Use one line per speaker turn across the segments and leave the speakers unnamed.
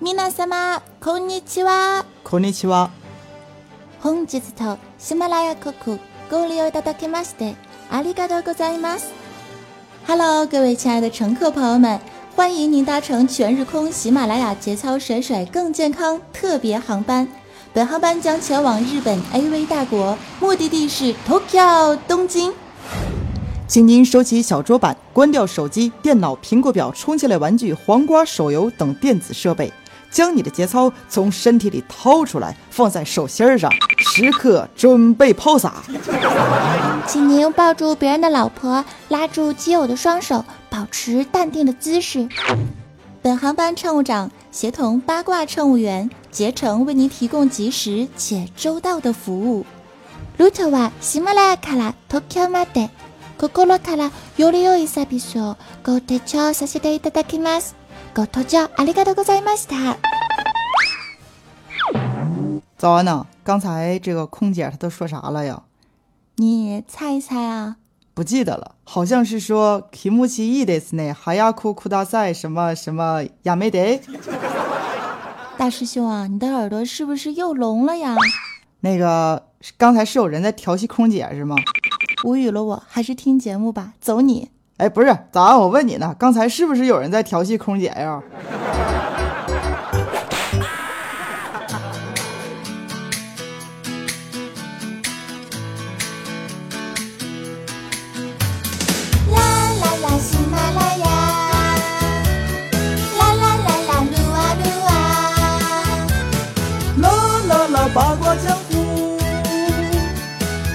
皆様こんにちは。
こんにちは。
本日と喜马拉雅国ご利用いただきましてありがとうございます。Hello，各位亲爱的乘客朋友们，欢迎您搭乘全日空喜马拉雅节操甩甩更健康特别航班。本航班将前往日本 AV 大国，目的地是 Tokyo 东京。
请您收起小桌板，关掉手机、电脑、苹果表、充气类玩具、黄瓜手游等电子设备， 将你的节操从身体里掏出来，放在手心上，时刻准备抛洒。
请您抱住别人的老婆，拉住基友的双手，保持淡定的姿势。本航班乘务长协同八卦乘务员竭诚为您提供及时且周到的服务。ルートは喜马拉雅から東京まで。心からより良いサービスをご提供させていただきます。 ご搭乗ありがとうございました。
早安呢，刚才这个空姐她都说啥了呀？
你猜一猜啊？
不记得了，好像是说 “kimuchi i des ne hayaku kudasai” 什么什么亚美得。
大师兄啊，你的耳朵是不是又聋了呀？
那个刚才是有人在调戏空姐是吗？
无语了，我还是听节目吧。走你！
哎，不是，早安，我问你呢，刚才是不是有人在调戏空姐呀？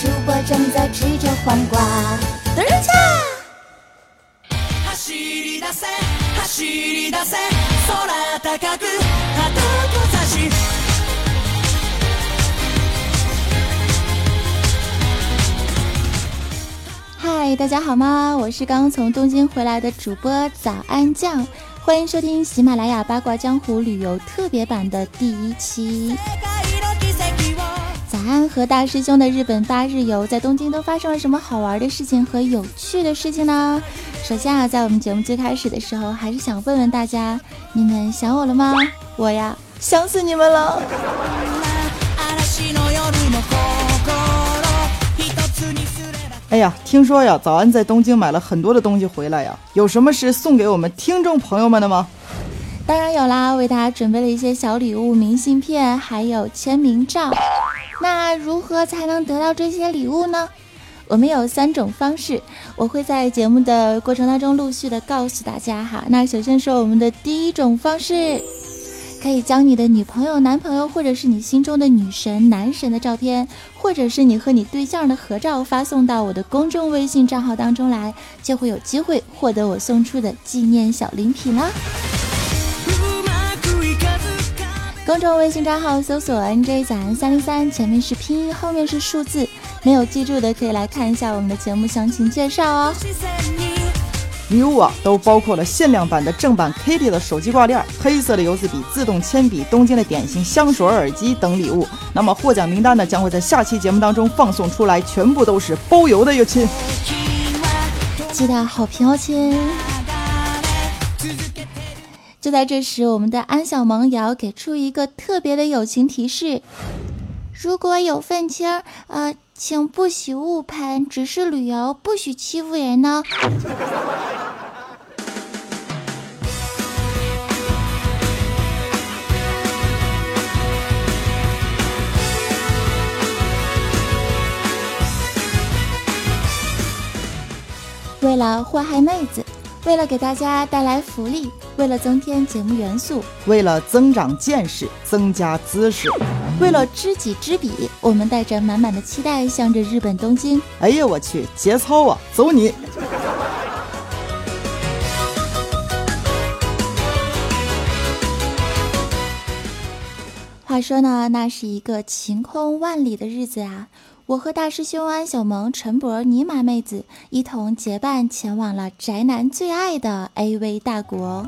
主播正在吃着黄瓜。嗨，大家好吗？我是刚从东京回来的主播早安酱，欢迎收听喜马拉雅八卦江湖旅游特别版的第一期。早安和大师兄的日本八日游，在东京都发生了什么好玩的事情和有趣的事情呢？首先啊，在我们节目最开始的时候，还是想问问大家，你们想我了吗？我呀，想死你们了。哎呀，听说呀，早安在东京买了很多的东西回来呀，有什么是送给我们听众朋友们的吗？
当然有啦，为大家准备了一些小礼物、明信片，还有签名照。那如何才能得到这些礼物呢？我们有三种方式，我会在节目的过程当中陆续的告诉大家哈。那首先说我们的第一种方式，可以将你的女朋友、男朋友，或者是你心中的女神、男神的照片，或者是你和你对象的合照发送到我的公众微信账号当中来，就会有机会获得我送出的纪念小礼品啦。公众微信账号搜索 “nj 早安三零三”，前面是拼音，后面是数字。没有记住的可以来看一下我们的节目详情介绍哦。
礼物啊，都包括了限量版的正版 Kitty 的手机挂链、黑色的游字笔、自动铅笔、东京的点心、香水、耳机等礼物。那么获奖名单呢，将会在下期节目当中放送出来，全部都是包邮的哟，亲！
记得好评哦，亲！就在这时，我们的安小萌也要给出一个特别的友情提示：如果有愤青，呃，请不许误喷，只是旅游，不许欺负人呢。为了祸害妹子。为了给大家带来福利，为了增添节目元素，
为了增长见识、增加姿势，
为了知己知彼，我们带着满满的期待，向着日本东京。
哎呀，我去，节操啊！走你！
话说呢，那是一个晴空万里的日子啊。我和大师兄安小萌、陈博、尼玛妹子一同结伴前往了宅男最爱的 AV 大国。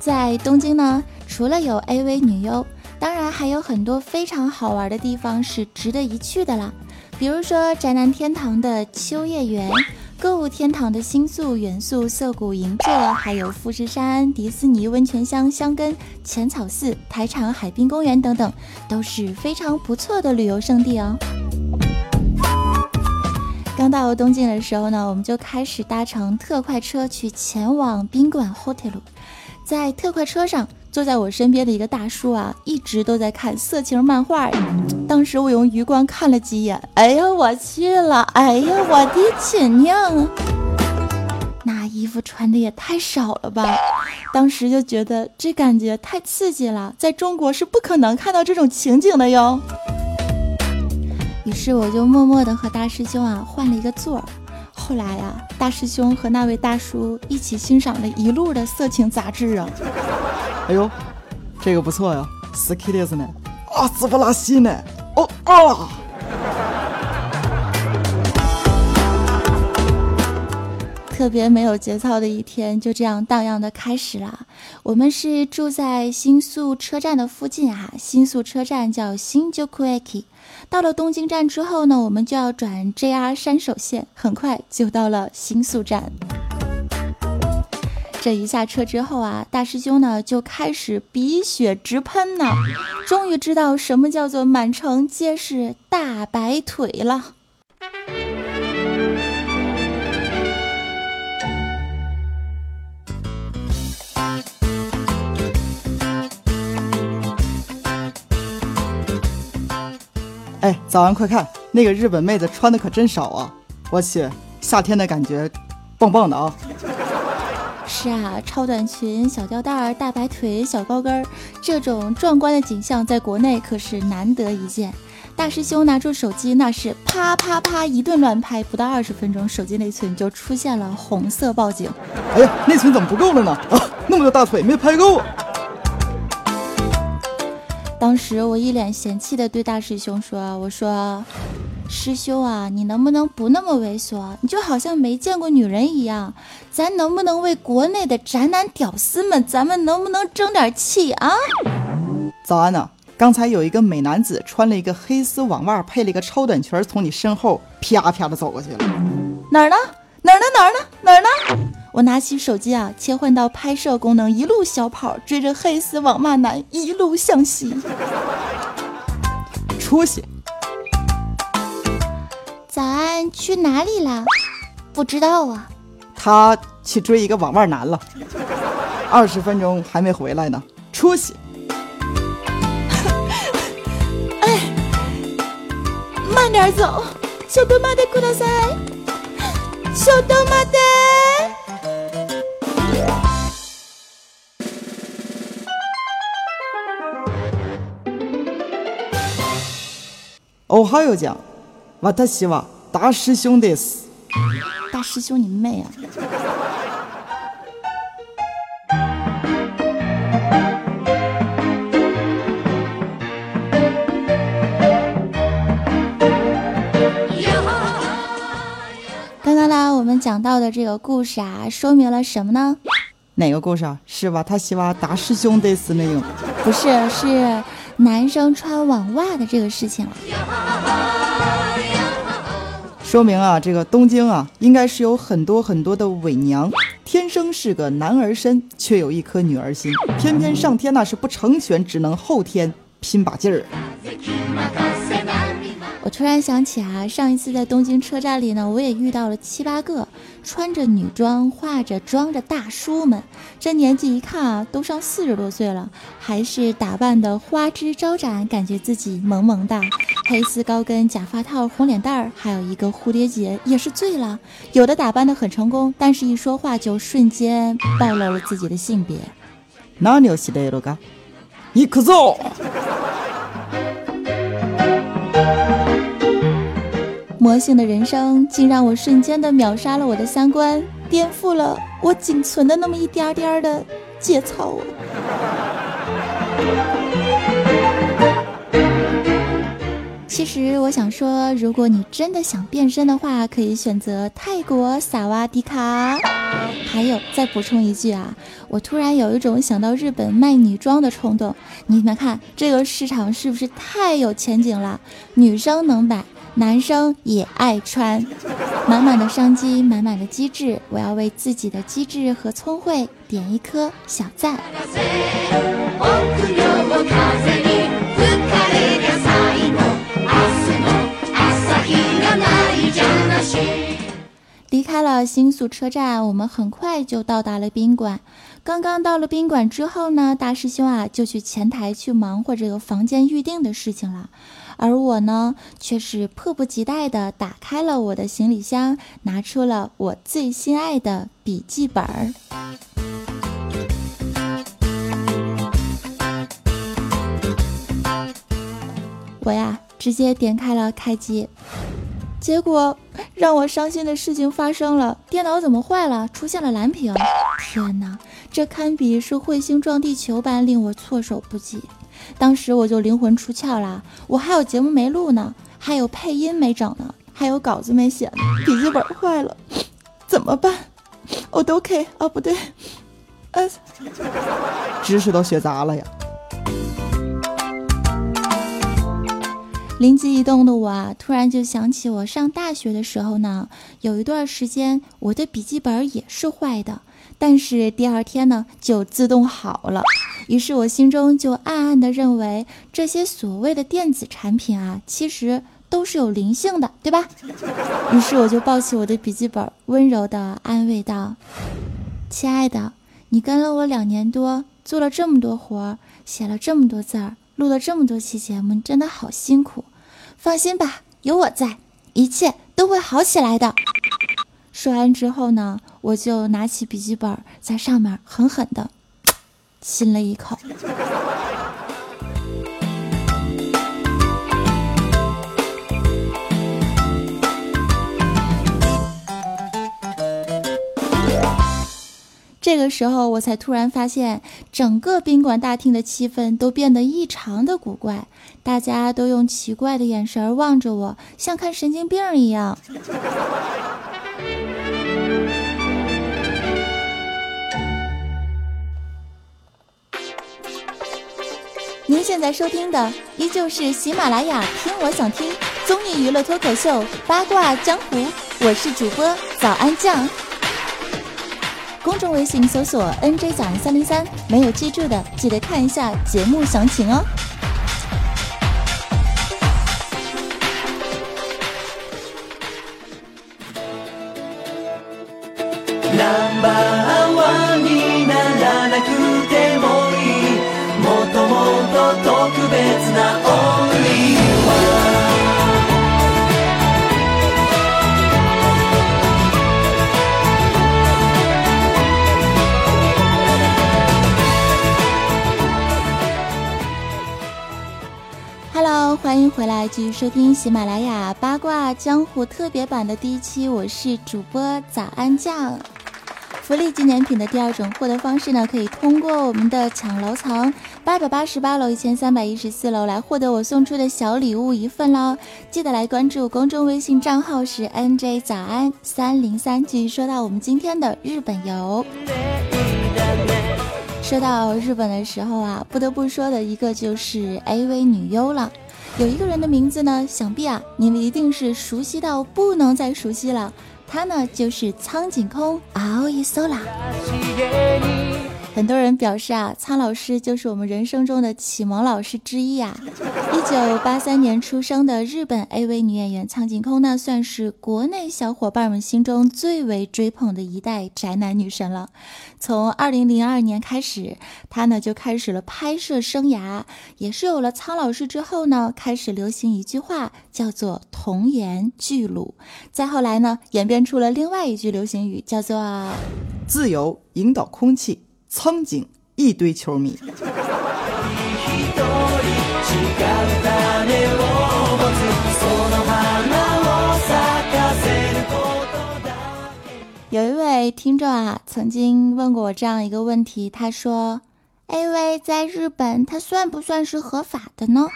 在东京呢，除了有 AV 女优，当然还有很多非常好玩的地方是值得一去的啦。比如说宅男天堂的秋叶原。购物天堂的新宿元素涩谷银座，还有富士山、迪士尼温泉乡香根、浅草寺、台场海滨公园等等，都是非常不错的旅游胜地哦。刚到东京的时候呢，我们就开始搭乘特快车去前往宾馆 hotel，在特快车上。坐在我身边的一个大叔啊，一直都在看色情漫画。当时我用余光看了几眼，哎呀，我去了！哎呀，我的亲娘啊！那衣服穿的也太少了吧！当时就觉得这感觉太刺激了，在中国是不可能看到这种情景的哟。于是我就默默的和大师兄啊换了一个座儿。后来呀，大师兄和那位大叔一起欣赏了一路的色情杂志啊。
哎呦，这个不错呀，斯基列斯呢？啊，斯巴拉西呢？哦啊！
特别没有节操的一天就这样荡漾的开始了。我们是住在新宿车站的附近啊，新宿车站叫新宿 Eki。到了东京站之后呢，我们就要转 JR 山手线，很快就到了新宿站。这一下车之后啊，大师兄呢就开始鼻血直喷呢，终于知道什么叫做满城皆是大白腿了。
哎，早安，快看，那个日本妹子穿的可真少啊！我去，夏天的感觉，棒棒的啊！
是啊，超短裙、小吊带、大白腿、小高跟儿，这种壮观的景象在国内可是难得一见。大师兄拿出手机，那是啪啪啪一顿乱拍，不到二十分钟，手机内存就出现了红色报警。
哎呀，内存怎么不够了呢？啊，那么多大腿没拍够。
当时我一脸嫌弃的对大师兄说：“我说。”师兄啊，你能不能不那么猥琐？你就好像没见过女人一样。咱能不能为国内的宅男屌丝们，咱们能不能争点气啊？
早安呢，刚才有一个美男子穿了一个黑丝网袜，配了一个超短裙，从你身后啪啪的走过去了。
哪儿呢？哪儿呢？哪儿呢？哪儿呢？我拿起手机啊，切换到拍摄功能，一路小跑，追着黑丝网袜男一路向西。
出息。
早安，去哪里了？不知道啊。
他去追一个网袜男了，二十分钟还没回来呢，出息。
哎，慢点走，小豆妈的过来噻，小豆妈的。
哦，还有讲。我他希望大师兄的死
大师兄，你妹啊！刚刚呢，我们讲到的这个故事啊，说明了什么呢？
哪个故事啊？是吧？他希望大师兄得死那个？
不是，是男生穿网袜的这个事情了。
说明啊，这个东京啊，应该是有很多很多的伪娘，天生是个男儿身，却有一颗女儿心，偏偏上天那是不成全，只能后天拼把劲儿。
我突然想起啊，上一次在东京车站里呢，我也遇到了七八个穿着女装、化着妆的大叔们，这年纪一看啊，都上四十多岁了，还是打扮的花枝招展，感觉自己萌萌哒。黑丝高跟、假发套、红脸蛋儿，还有一个蝴蝶结，也是醉了。有的打扮的很成功，但是一说话就瞬间暴露了自己的性别。
哪牛西的罗嘎？你可走！
魔性的人生竟让我瞬间的秒杀了我的三观，颠覆了我仅存的那么一点点的节操啊！其实我想说，如果你真的想变身的话，可以选择泰国萨瓦迪卡。还有，再补充一句啊，我突然有一种想到日本卖女装的冲动。你们看，这个市场是不是太有前景了？女生能买。男生也爱穿。满满的商机，满满的机智，我要为自己的机智和聪慧点一颗小赞。离开了新宿车站，我们很快就到达了宾馆。刚刚到了宾馆之后呢，大师兄啊就去前台去忙活这个房间预定的事情了，而我呢却是迫不及待的打开了我的行李箱，拿出了我最心爱的笔记本儿。我呀，直接点开了开机。结果让我伤心的事情发生了，电脑怎么坏了？出现了蓝屏！天哪，这堪比是彗星撞地球般令我措手不及。当时我就灵魂出窍啦，我还有节目没录呢，还有配音没整呢，还有稿子没写呢，笔记本坏了，怎么办？哦，都 OK 啊，不对，呃，
知识都学杂了呀。
灵机一动的我啊，突然就想起我上大学的时候呢，有一段时间我的笔记本也是坏的，但是第二天呢就自动好了。于是我心中就暗暗的认为，这些所谓的电子产品啊，其实都是有灵性的，对吧？于是我就抱起我的笔记本，温柔的安慰道：“亲爱的，你跟了我两年多，做了这么多活儿，写了这么多字儿。”录了这么多期节目，你真的好辛苦。放心吧，有我在，一切都会好起来的。说完之后呢，我就拿起笔记本，在上面狠狠的亲了一口。这个时候，我才突然发现，整个宾馆大厅的气氛都变得异常的古怪，大家都用奇怪的眼神望着我，像看神经病一样。您现在收听的依旧是喜马拉雅听我想听综艺娱乐脱口秀八卦江湖，我是主播早安酱。公众微信搜索 “nj 早安三零三”，没有记住的记得看一下节目详情哦。回来，继续收听喜马拉雅八卦江湖特别版的第一期，我是主播早安酱。福利纪念品的第二种获得方式呢，可以通过我们的抢楼层八百八十八楼、一千三百一十四楼来获得我送出的小礼物一份喽。记得来关注公众微信账号是 nj 早安三零三。继续说到我们今天的日本游。说到日本的时候啊，不得不说的一个就是 AV 女优了。有一个人的名字呢，想必啊，你们一定是熟悉到不能再熟悉了。他呢，就是苍井空熬一搜啦。很多人表示啊，苍老师就是我们人生中的启蒙老师之一啊。一九八三年出生的日本 AV 女演员苍井空呢，算是国内小伙伴们心中最为追捧的一代宅男女神了。从二零零二年开始，她呢就开始了拍摄生涯，也是有了苍老师之后呢，开始流行一句话叫做“童颜巨乳”，再后来呢，演变出了另外一句流行语，叫做“
自由引导空气”。苍井一堆球迷。
有一位听众啊，曾经问过我这样一个问题，他说。AV 在日本，它算不算是合法的呢？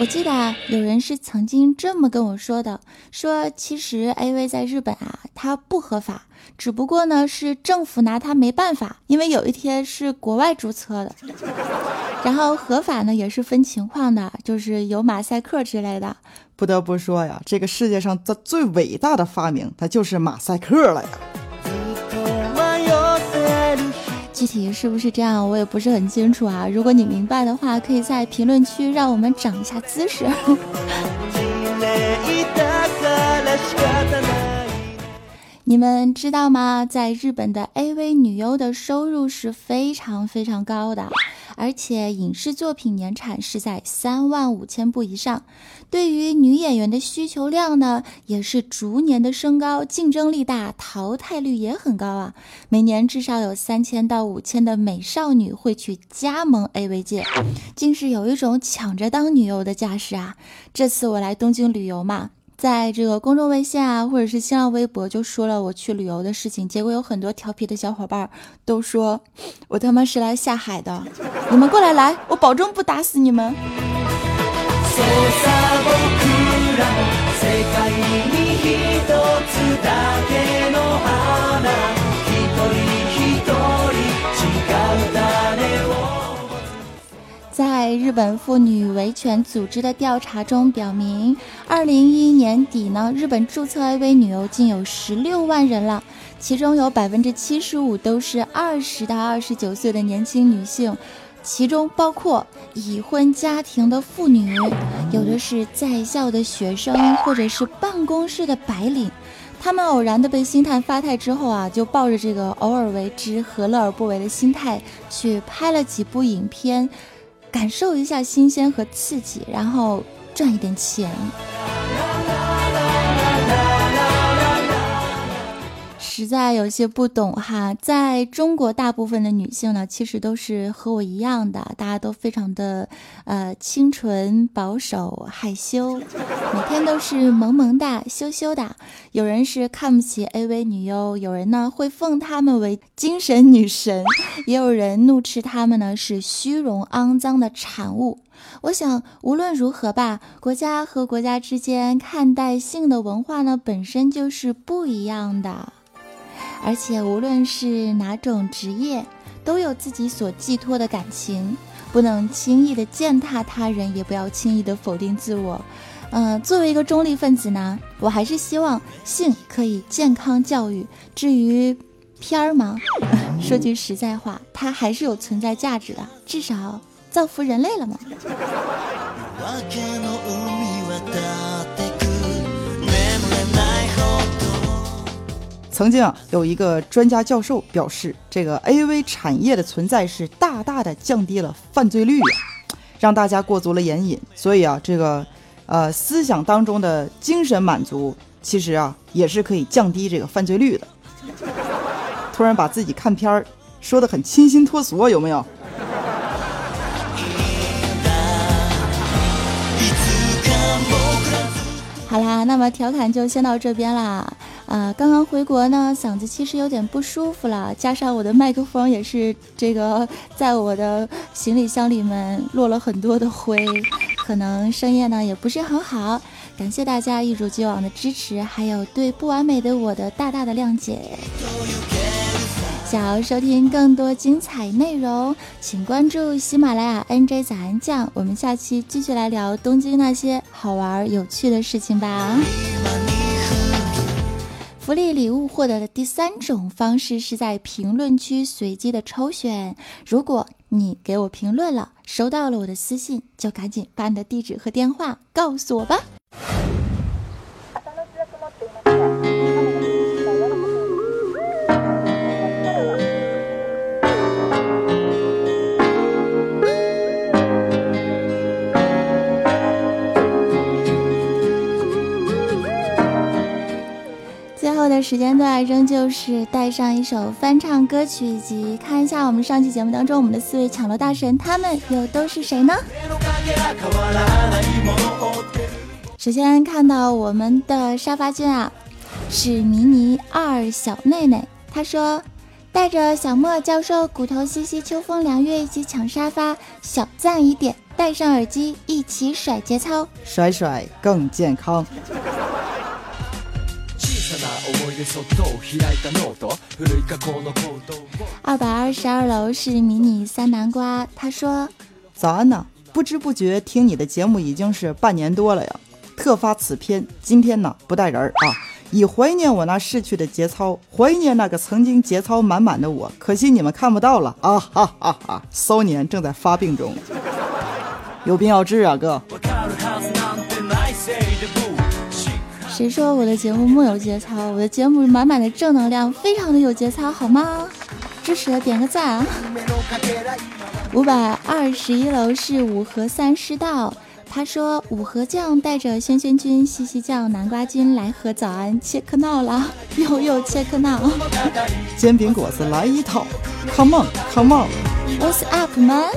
我记得，有人是曾经这么跟我说的，说其实 AV 在日本啊，它不合法，只不过呢是政府拿它没办法，因为有一天是国外注册的。然后合法呢也是分情况的，就是有马赛克之类的。
不得不说呀，这个世界上的最伟大的发明，它就是马赛克了呀。
具体是不是这样，我也不是很清楚啊。如果你明白的话，可以在评论区让我们涨一下姿势。你们知道吗？在日本的 AV 女优的收入是非常非常高的，而且影视作品年产是在三万五千部以上。对于女演员的需求量呢，也是逐年的升高，竞争力大，淘汰率也很高啊。每年至少有三千到五千的美少女会去加盟 AV 界，竟是有一种抢着当女优的架势啊。这次我来东京旅游嘛。在这个公众微信啊，或者是新浪微博，就说了我去旅游的事情，结果有很多调皮的小伙伴都说，我他妈是来下海的，你们过来来，我保证不打死你们。日本妇女维权组织的调查中表明，二零一一年底呢，日本注册 AV 女优竟有十六万人了，其中有百分之七十五都是二十到二十九岁的年轻女性，其中包括已婚家庭的妇女，有的是在校的学生或者是办公室的白领，他们偶然的被星探发态之后啊，就抱着这个偶尔为之何乐而不为的心态去拍了几部影片。感受一下新鲜和刺激，然后赚一点钱。实在有些不懂哈，在中国，大部分的女性呢，其实都是和我一样的，大家都非常的呃清纯、保守、害羞，每天都是萌萌哒、羞羞的。有人是看不起 AV 女优，有人呢会奉她们为精神女神，也有人怒斥她们呢是虚荣、肮脏的产物。我想，无论如何吧，国家和国家之间看待性的文化呢，本身就是不一样的。而且无论是哪种职业，都有自己所寄托的感情，不能轻易的践踏他人，也不要轻易的否定自我。嗯，作为一个中立分子呢，我还是希望性可以健康教育。至于片儿嘛，说句实在话，它还是有存在价值的，至少造福人类了嘛。
曾经啊，有一个专家教授表示，这个 AV 产业的存在是大大的降低了犯罪率，让大家过足了眼瘾。所以啊，这个呃思想当中的精神满足，其实啊也是可以降低这个犯罪率的。突然把自己看片儿说的很清新脱俗，有没有？
好啦，那么调侃就先到这边啦。啊，刚刚回国呢，嗓子其实有点不舒服了，加上我的麦克风也是这个在我的行李箱里面落了很多的灰，可能声音呢也不是很好。感谢大家一如既往的支持，还有对不完美的我的大大的谅解。想要收听更多精彩内容，请关注喜马拉雅 NJ 早安酱。我们下期继续来聊东京那些好玩有趣的事情吧。福利礼物获得的第三种方式是在评论区随机的抽选。如果你给我评论了，收到了我的私信，就赶紧把你的地址和电话告诉我吧。时间段仍旧是带上一首翻唱歌曲，以及看一下我们上期节目当中我们的四位抢楼大神，他们又都是谁呢？首先看到我们的沙发君啊，是迷你二小妹妹，他说带着小莫教授骨头西西秋风凉月一起抢沙发，小赞一点，戴上耳机一起甩节操，
甩甩更健康。
二百二十二楼是迷你三南瓜，他说：“
早安呢！不知不觉听你的节目已经是半年多了呀。特发此篇，今天呢不带人儿啊，以怀念我那逝去的节操，怀念那个曾经节操满满的我。可惜你们看不到了啊哈哈哈！骚年正在发病中，有病要治啊，哥。
谁说我的节目木有节操？我的节目满满的正能量，非常的有节操，好吗？支持的点个赞啊！五百二十一楼是五河三师道，他说五和酱带着轩轩君、西西酱、南瓜君来和早安切克闹了，又又切克闹，
煎饼果子来一套，Come on，Come
on，What's up man？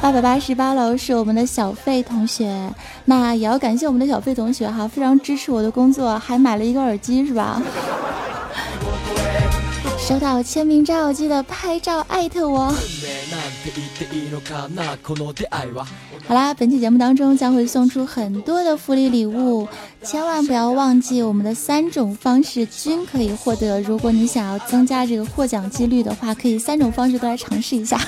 八百八十八楼是我们的小费同学，那也要感谢我们的小费同学哈，非常支持我的工作，还买了一个耳机是吧？收到签名照记得拍照艾特我。好啦，本期节目当中将会送出很多的福利礼物，千万不要忘记我们的三种方式均可以获得。如果你想要增加这个获奖几率的话，可以三种方式都来尝试一下。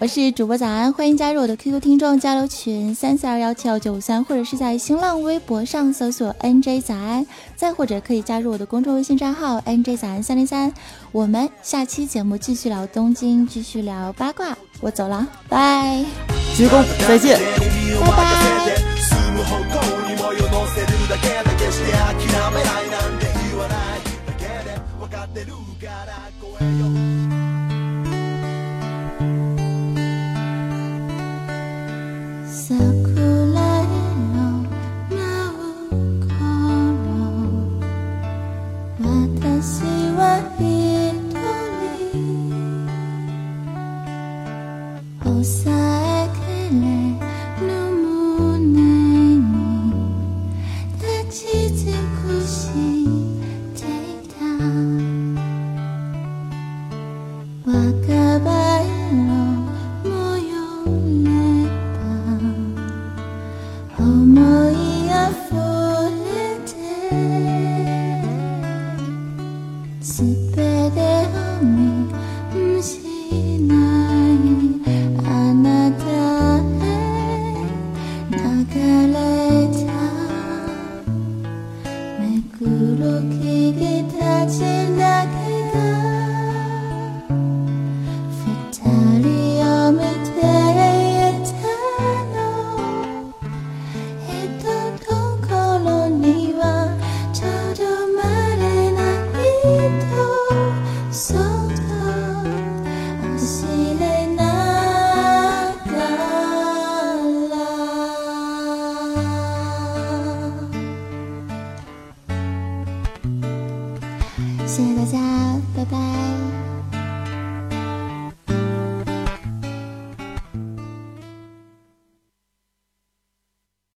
我是主播早安，欢迎加入我的 QQ 听众交流群三四二幺七幺九五三，或者是在新浪微博上搜索 NJ 早安，再或者可以加入我的公众微信账号 NJ 早安三零三。我们下期节目继续聊东京，继续聊八卦。我走了，拜，
鞠躬，再见，
拜拜。谢谢大家，拜拜。